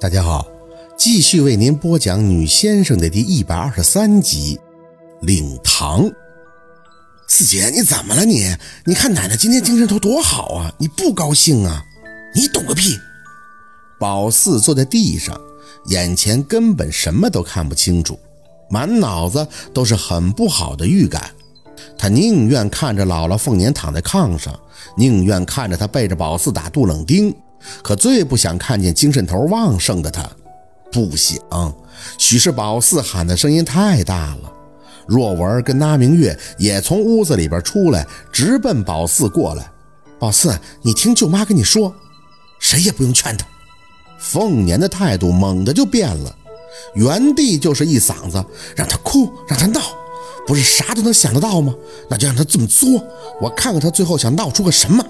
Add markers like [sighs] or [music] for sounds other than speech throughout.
大家好，继续为您播讲《女先生》的第一百二十三集。领堂，四姐，你怎么了你？你看奶奶今天精神头多好啊，你不高兴啊？你懂个屁！宝四坐在地上，眼前根本什么都看不清楚，满脑子都是很不好的预感。他宁愿看着姥姥凤年躺在炕上，宁愿看着他背着宝四打杜冷丁。可最不想看见精神头旺盛的他，不想。许是宝四喊的声音太大了，若文跟那明月也从屋子里边出来，直奔宝四过来。宝四，你听舅妈跟你说，谁也不用劝他。凤年的态度猛地就变了，原地就是一嗓子，让他哭，让他闹，不是啥都能想得到吗？那就让他这么作，我看看他最后想闹出个什么。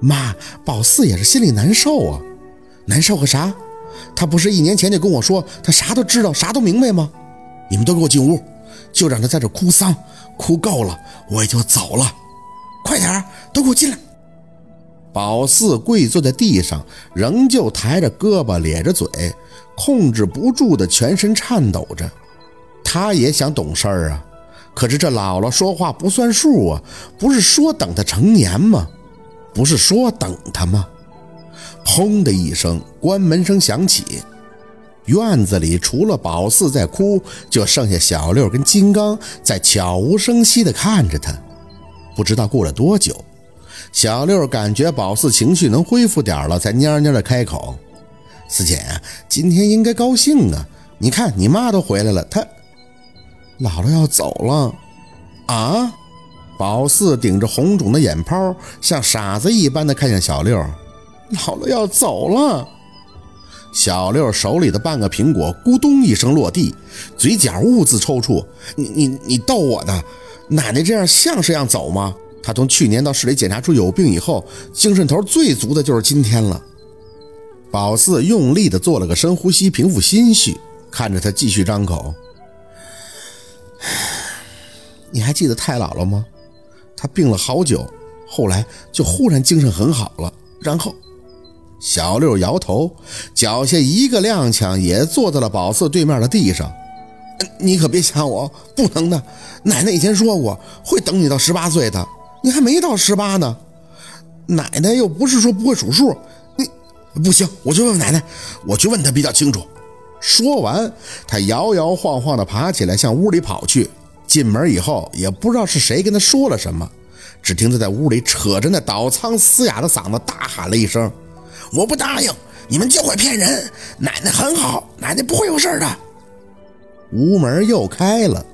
妈，宝四也是心里难受啊，难受个啥？他不是一年前就跟我说他啥都知道，啥都明白吗？你们都给我进屋，就让他在这哭丧，哭够了我也就走了。快点都给我进来！宝四跪坐在地上，仍旧抬着胳膊，咧着嘴，控制不住的全身颤抖着。他也想懂事儿啊，可是这姥姥说话不算数啊，不是说等他成年吗？不是说等他吗？砰的一声，关门声响起。院子里除了宝四在哭，就剩下小六跟金刚在悄无声息地看着他。不知道过了多久，小六感觉宝四情绪能恢复点了，才蔫蔫地开口：“四姐，今天应该高兴啊！你看你妈都回来了，她姥姥要走了啊！”宝四顶着红肿的眼泡，像傻子一般的看向小六：“姥姥要走了。”小六手里的半个苹果咕咚一声落地，嘴角兀自抽搐：“你你你逗我呢？奶奶这样像是要走吗？她从去年到市里检查出有病以后，精神头最足的就是今天了。”宝四用力的做了个深呼吸，平复心绪，看着他继续张口：“ [sighs] 你还记得太姥姥吗？”病了好久，后来就忽然精神很好了。然后，小六摇头，脚下一个踉跄，也坐在了宝四对面的地上。你可别吓我，不能的。奶奶以前说过，会等你到十八岁的，你还没到十八呢。奶奶又不是说不会数数，你不行，我去问奶奶，我去问她比较清楚。说完，他摇摇晃晃地爬起来，向屋里跑去。进门以后，也不知道是谁跟他说了什么，只听他在屋里扯着那倒仓嘶哑的嗓子大喊了一声：“我不答应，你们就会骗人！奶奶很好，奶奶不会有事的。”屋门又开了，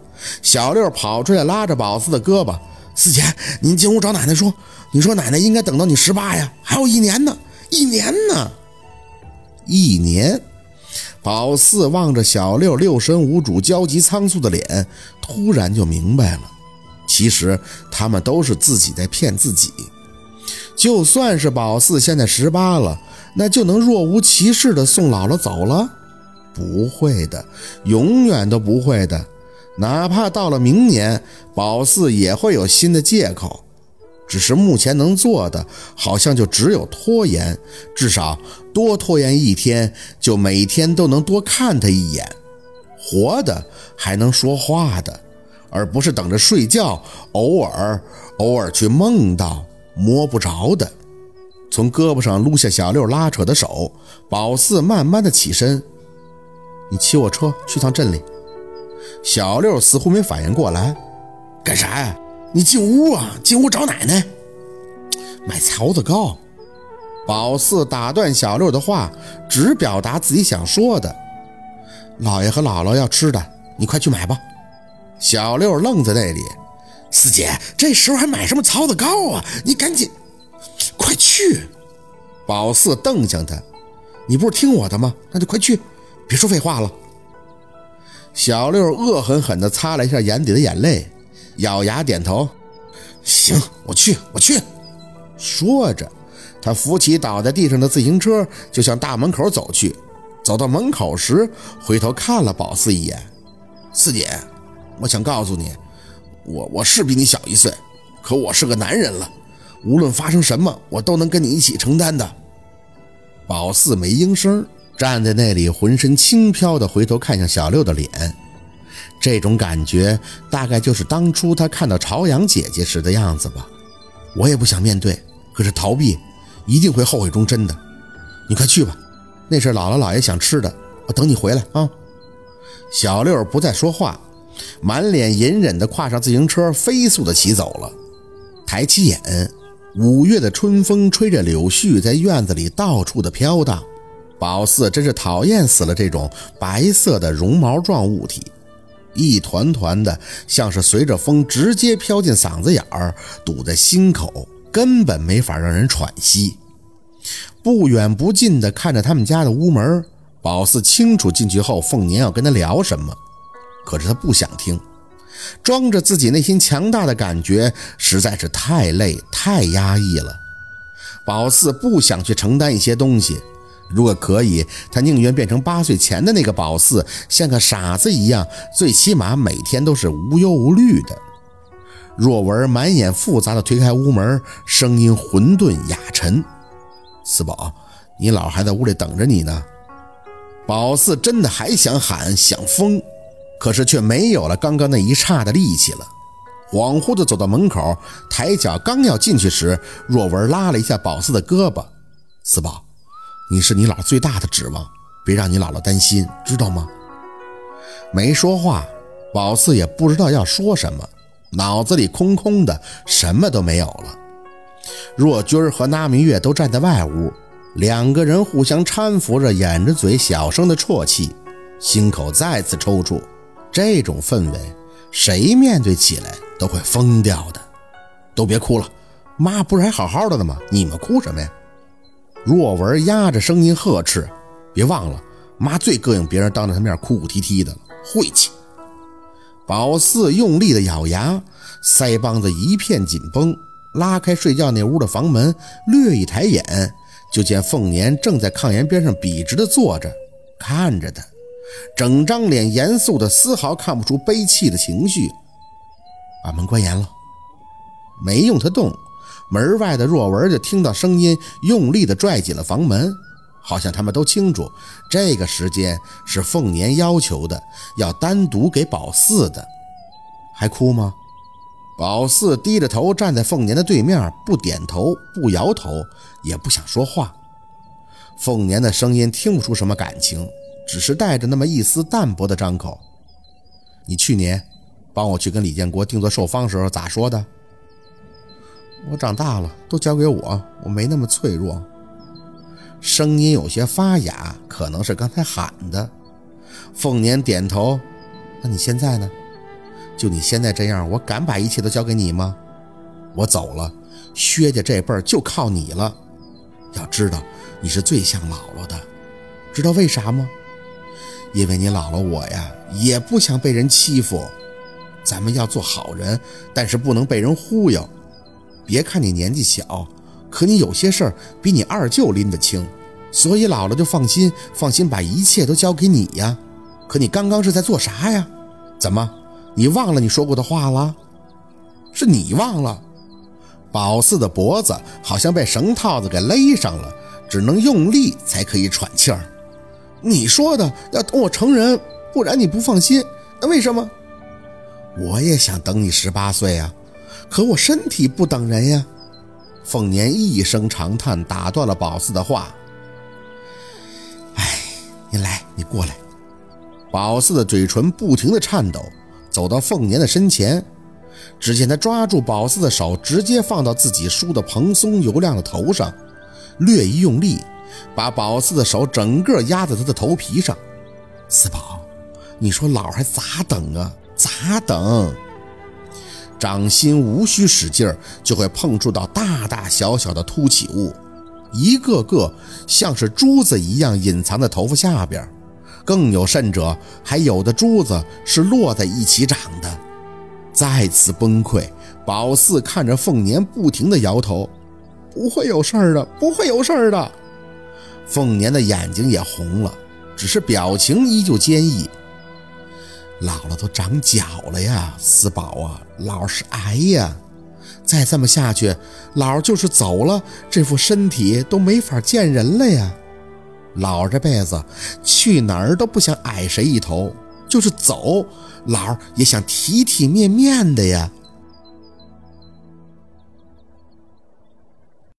小六跑出来拉着宝四的胳膊：“四姐，您进屋找奶奶说，你说奶奶应该等到你十八呀，还有一年呢，一年呢，一年。”宝四望着小六六神无主、焦急仓促的脸，突然就明白了，其实他们都是自己在骗自己。就算是宝四现在十八了，那就能若无其事的送姥姥走了？不会的，永远都不会的。哪怕到了明年，宝四也会有新的借口。只是目前能做的，好像就只有拖延，至少多拖延一天，就每天都能多看他一眼。活的还能说话的，而不是等着睡觉，偶尔偶尔去梦到摸不着的。从胳膊上撸下小六拉扯的手，宝四慢慢的起身：“你骑我车去趟镇里。”小六似乎没反应过来，干啥呀？你进屋啊！进屋找奶奶，买槽子糕。宝四打断小六的话，只表达自己想说的。姥爷和姥姥要吃的，你快去买吧。小六愣在那里，四姐这时候还买什么槽子糕啊？你赶紧，快去！宝四瞪向他，你不是听我的吗？那就快去，别说废话了。小六恶狠狠地擦了一下眼底的眼泪。咬牙点头，行，我去，我去。说着，他扶起倒在地上的自行车，就向大门口走去。走到门口时，回头看了宝四一眼：“四姐，我想告诉你，我我是比你小一岁，可我是个男人了。无论发生什么，我都能跟你一起承担的。”宝四没应声，站在那里浑身轻飘的回头看向小六的脸，这种感觉大概就是当初他看到朝阳姐姐时的样子吧。我也不想面对，可是逃避一定会后悔终身的。你快去吧，那是姥姥姥爷想吃的，我等你回来啊。小六不再说话，满脸隐忍地跨上自行车，飞速地骑走了。抬起眼，五月的春风吹着柳絮在院子里到处的飘荡。宝四真是讨厌死了这种白色的绒毛状物体，一团团的，像是随着风直接飘进嗓子眼儿，堵在心口，根本没法让人喘息。不远不近的看着他们家的屋门，宝四清楚进去后凤年要跟他聊什么，可是他不想听，装着自己内心强大的感觉实在是太累太压抑了。宝四不想去承担一些东西。如果可以，他宁愿变成八岁前的那个宝四，像个傻子一样，最起码每天都是无忧无虑的。若文满眼复杂的推开屋门，声音混沌哑沉：“四宝，你姥还在屋里等着你呢。”宝四真的还想喊想疯，可是却没有了刚刚那一刹的力气了。恍惚地走到门口，抬脚刚要进去时，若文拉了一下宝四的胳膊：“四宝。”你是你姥最大的指望，别让你姥姥担心，知道吗？没说话，宝四也不知道要说什么，脑子里空空的，什么都没有了。若君和那明月都站在外屋，两个人互相搀扶着，掩着嘴，小声的啜泣，心口再次抽搐。这种氛围，谁面对起来都会疯掉的。都别哭了，妈不是还好好的呢吗？你们哭什么呀？若文压着声音呵斥：“别忘了，妈最膈应别人当着她面哭哭啼啼的了，晦气！”宝四用力的咬牙，腮帮子一片紧绷，拉开睡觉那屋的房门，略一抬眼，就见凤年正在炕沿边上笔直的坐着，看着他，整张脸严肃的，丝毫看不出悲戚的情绪。把门关严了，没用他动。门外的若文就听到声音，用力地拽紧了房门，好像他们都清楚，这个时间是凤年要求的，要单独给宝四的。还哭吗？宝四低着头站在凤年的对面，不点头，不摇头，也不想说话。凤年的声音听不出什么感情，只是带着那么一丝淡薄的张口：“你去年帮我去跟李建国定做寿方时候咋说的？”我长大了，都交给我，我没那么脆弱。声音有些发哑，可能是刚才喊的。凤年点头。那你现在呢？就你现在这样，我敢把一切都交给你吗？我走了，薛家这辈儿就靠你了。要知道，你是最像姥姥的。知道为啥吗？因为你姥姥我呀，也不想被人欺负。咱们要做好人，但是不能被人忽悠。别看你年纪小，可你有些事儿比你二舅拎得清，所以姥姥就放心，放心把一切都交给你呀。可你刚刚是在做啥呀？怎么，你忘了你说过的话了？是你忘了？宝四的脖子好像被绳套子给勒上了，只能用力才可以喘气儿。你说的要等我成人，不然你不放心。那为什么？我也想等你十八岁啊。可我身体不等人呀！凤年一声长叹，打断了宝四的话。哎，你来，你过来。宝四的嘴唇不停的颤抖，走到凤年的身前，只见他抓住宝四的手，直接放到自己梳的蓬松油亮的头上，略一用力，把宝四的手整个压在他的头皮上。四宝，你说老还咋等啊？咋等？掌心无需使劲儿，就会碰触到大大小小的凸起物，一个个像是珠子一样隐藏在头发下边。更有甚者，还有的珠子是落在一起长的。再次崩溃，宝四看着凤年，不停地摇头：“不会有事儿的，不会有事儿的。”凤年的眼睛也红了，只是表情依旧坚毅。姥姥都长脚了呀，四宝啊，姥是癌呀，再这么下去，姥就是走了，这副身体都没法见人了呀。老这辈子去哪儿都不想矮谁一头，就是走，老也想体体面面的呀。